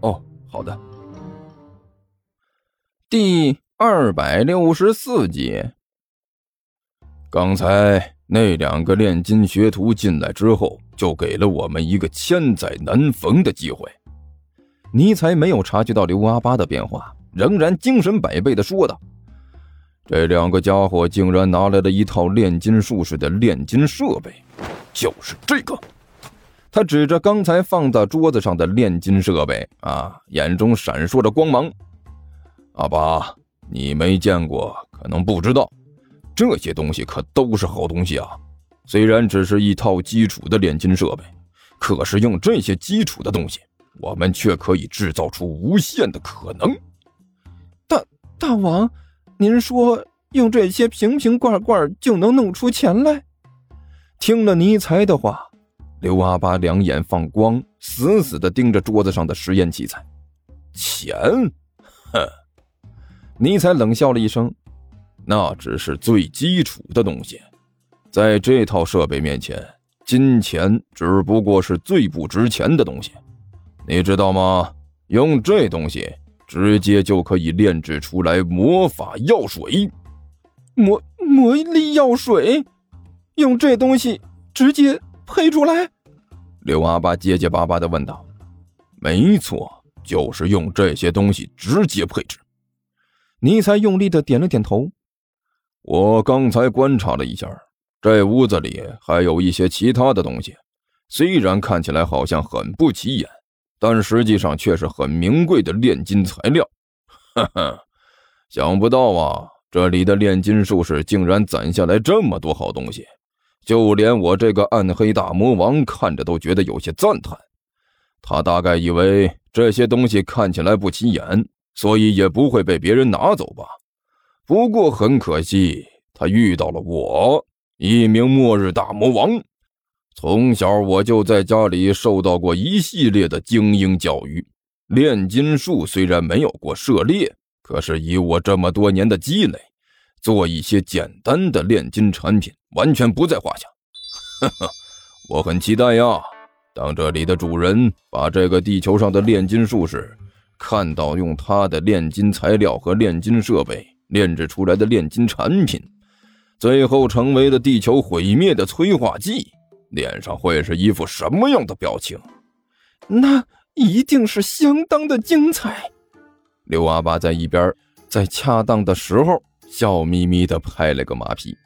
哦，好的。第二百六十四集。刚才那两个炼金学徒进来之后，就给了我们一个千载难逢的机会。尼才没有察觉到刘阿八的变化，仍然精神百倍的说道：“这两个家伙竟然拿来了一套炼金术士的炼金设备，就是这个。”他指着刚才放在桌子上的炼金设备，啊，眼中闪烁着光芒。阿巴，你没见过，可能不知道，这些东西可都是好东西啊。虽然只是一套基础的炼金设备，可是用这些基础的东西，我们却可以制造出无限的可能。大大王，您说用这些瓶瓶罐罐就能弄出钱来？听了尼才的话。刘阿八两眼放光，死死地盯着桌子上的实验器材。钱，哼！尼采冷笑了一声：“那只是最基础的东西，在这套设备面前，金钱只不过是最不值钱的东西。你知道吗？用这东西，直接就可以炼制出来魔法药水。魔魔力药水，用这东西直接。”配出来，刘阿八结结巴巴的问道：“没错，就是用这些东西直接配置。”尼才用力的点了点头。我刚才观察了一下，这屋子里还有一些其他的东西，虽然看起来好像很不起眼，但实际上却是很名贵的炼金材料。哈哈，想不到啊，这里的炼金术士竟然攒下来这么多好东西。就连我这个暗黑大魔王看着都觉得有些赞叹，他大概以为这些东西看起来不起眼，所以也不会被别人拿走吧。不过很可惜，他遇到了我，一名末日大魔王。从小我就在家里受到过一系列的精英教育，炼金术虽然没有过涉猎，可是以我这么多年的积累。做一些简单的炼金产品，完全不在话下。呵呵，我很期待呀。当这里的主人把这个地球上的炼金术士看到用他的炼金材料和炼金设备炼制出来的炼金产品，最后成为了地球毁灭的催化剂，脸上会是一副什么样的表情？那一定是相当的精彩。刘阿爸在一边，在恰当的时候。笑眯眯的拍了个马屁，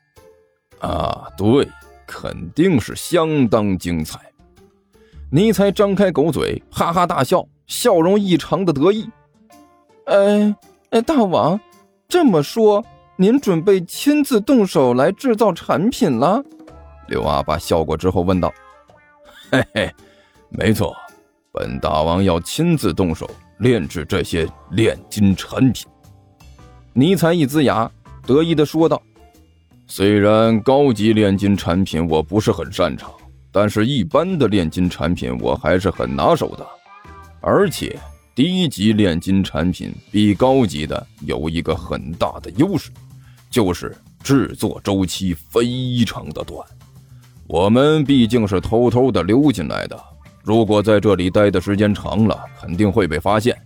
啊，对，肯定是相当精彩。尼才张开狗嘴，哈哈大笑，笑容异常的得意。哎哎，大王，这么说，您准备亲自动手来制造产品了？刘阿爸笑过之后问道。嘿嘿，没错，本大王要亲自动手炼制这些炼金产品。尼才一呲牙，得意的说道：“虽然高级炼金产品我不是很擅长，但是一般的炼金产品我还是很拿手的。而且低级炼金产品比高级的有一个很大的优势，就是制作周期非常的短。我们毕竟是偷偷的溜进来的，如果在这里待的时间长了，肯定会被发现，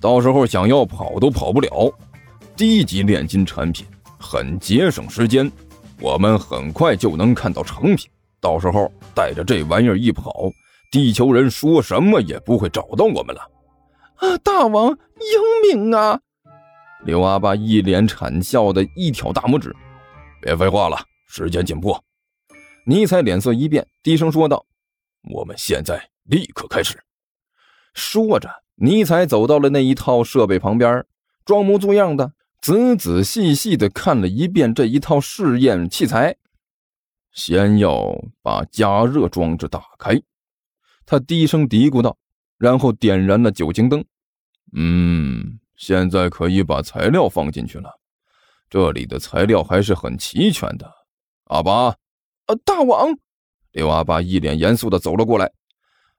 到时候想要跑都跑不了。”低级炼金产品很节省时间，我们很快就能看到成品。到时候带着这玩意儿一跑，地球人说什么也不会找到我们了。啊，大王英明啊！刘阿爸一脸惨笑的一挑大拇指。别废话了，时间紧迫。尼采脸色一变，低声说道：“我们现在立刻开始。”说着，尼采走到了那一套设备旁边，装模作样的。仔仔细细的看了一遍这一套试验器材，先要把加热装置打开。他低声嘀咕道：“然后点燃了酒精灯。嗯，现在可以把材料放进去了。这里的材料还是很齐全的。阿巴，呃，大王，刘阿巴一脸严肃的走了过来，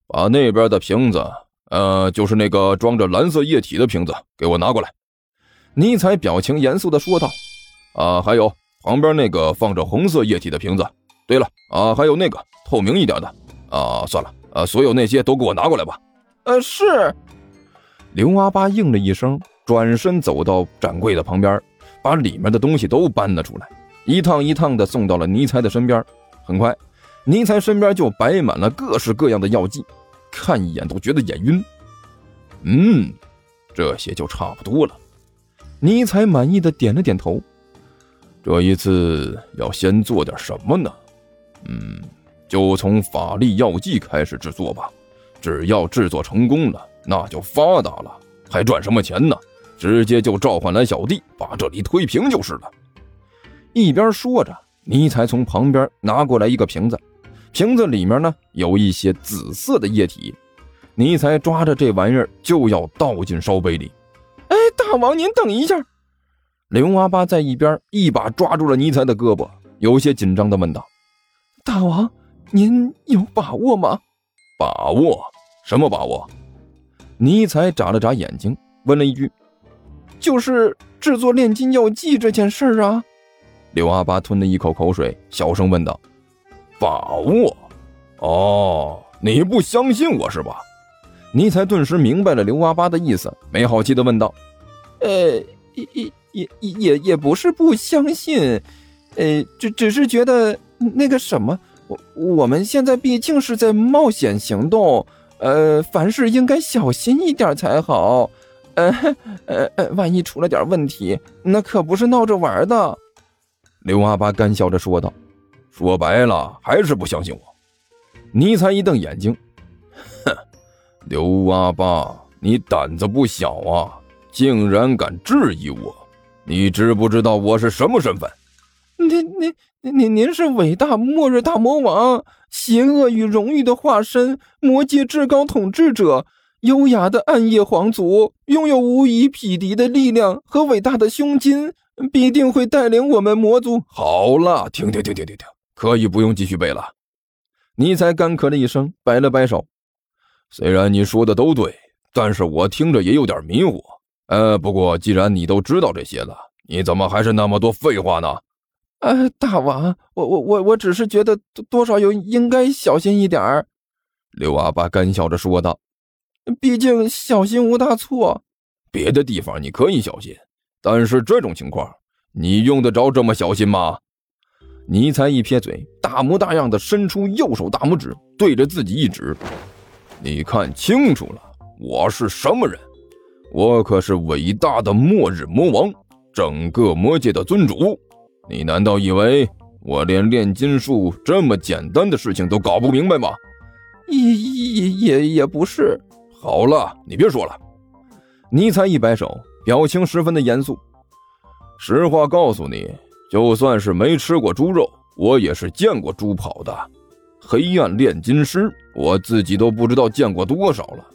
把那边的瓶子，呃，就是那个装着蓝色液体的瓶子，给我拿过来。尼采表情严肃的说道：“啊，还有旁边那个放着红色液体的瓶子。对了，啊，还有那个透明一点的。啊，算了，啊，所有那些都给我拿过来吧。”呃，是。刘阿巴应了一声，转身走到展柜的旁边，把里面的东西都搬了出来，一趟一趟的送到了尼采的身边。很快，尼采身边就摆满了各式各样的药剂，看一眼都觉得眼晕。嗯，这些就差不多了。尼采满意的点了点头。这一次要先做点什么呢？嗯，就从法力药剂开始制作吧。只要制作成功了。那就发达了，还赚什么钱呢？直接就召唤来小弟，把这里推平就是了。一边说着，尼才从旁边拿过来一个瓶子，瓶子里面呢有一些紫色的液体。尼才抓着这玩意儿就要倒进烧杯里。哎，大王您等一下！刘阿八在一边一把抓住了尼才的胳膊，有些紧张的问道：“大王，您有把握吗？”“把握？什么把握？”尼采眨了眨眼睛，问了一句：“就是制作炼金药剂这件事儿啊？”刘阿八吞了一口口水，小声问道：“把握？哦，你不相信我是吧？”尼采顿时明白了刘阿八的意思，没好气的问道：“呃，也也也也也不是不相信，呃，只只是觉得那个什么，我我们现在毕竟是在冒险行动。”呃，凡事应该小心一点才好。呃，呃，呃，万一出了点问题，那可不是闹着玩的。刘阿八干笑着说道：“说白了，还是不相信我。”尼才一瞪眼睛：“哼，刘阿八，你胆子不小啊，竟然敢质疑我！你知不知道我是什么身份？”“您、您、您、您是伟大末日大魔王。”邪恶与荣誉的化身，魔界至高统治者，优雅的暗夜皇族，拥有无以匹敌的力量和伟大的胸襟，必定会带领我们魔族。好了，停停停停停停，可以不用继续背了。尼才干咳了一声，摆了摆手。虽然你说的都对，但是我听着也有点迷糊。呃，不过既然你都知道这些了，你怎么还是那么多废话呢？呃，大王，我我我我只是觉得多少有应该小心一点儿。刘阿八干笑着说道：“毕竟小心无大错。别的地方你可以小心，但是这种情况，你用得着这么小心吗？”尼才一撇嘴，大模大样的伸出右手大拇指，对着自己一指：“你看清楚了，我是什么人？我可是伟大的末日魔王，整个魔界的尊主。”你难道以为我连炼金术这么简单的事情都搞不明白吗？也也也也不是。好了，你别说了。尼采一摆手，表情十分的严肃。实话告诉你，就算是没吃过猪肉，我也是见过猪跑的。黑暗炼金师，我自己都不知道见过多少了。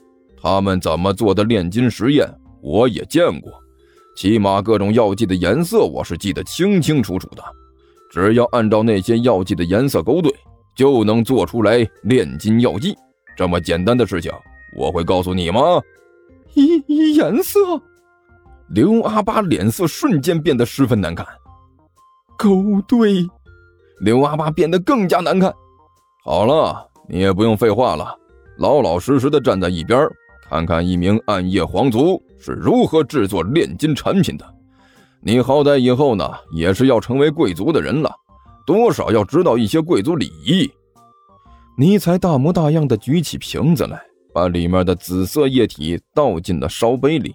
他们怎么做的炼金实验，我也见过。起码各种药剂的颜色我是记得清清楚楚的，只要按照那些药剂的颜色勾兑，就能做出来炼金药剂。这么简单的事情，我会告诉你吗？颜颜色，刘阿八脸色瞬间变得十分难看。勾兑，刘阿八变得更加难看。好了，你也不用废话了，老老实实的站在一边。看看一名暗夜皇族是如何制作炼金产品的，你好歹以后呢也是要成为贵族的人了，多少要知道一些贵族礼仪。尼才大模大样的举起瓶子来，把里面的紫色液体倒进了烧杯里，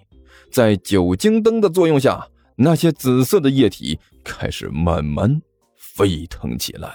在酒精灯的作用下，那些紫色的液体开始慢慢沸腾起来。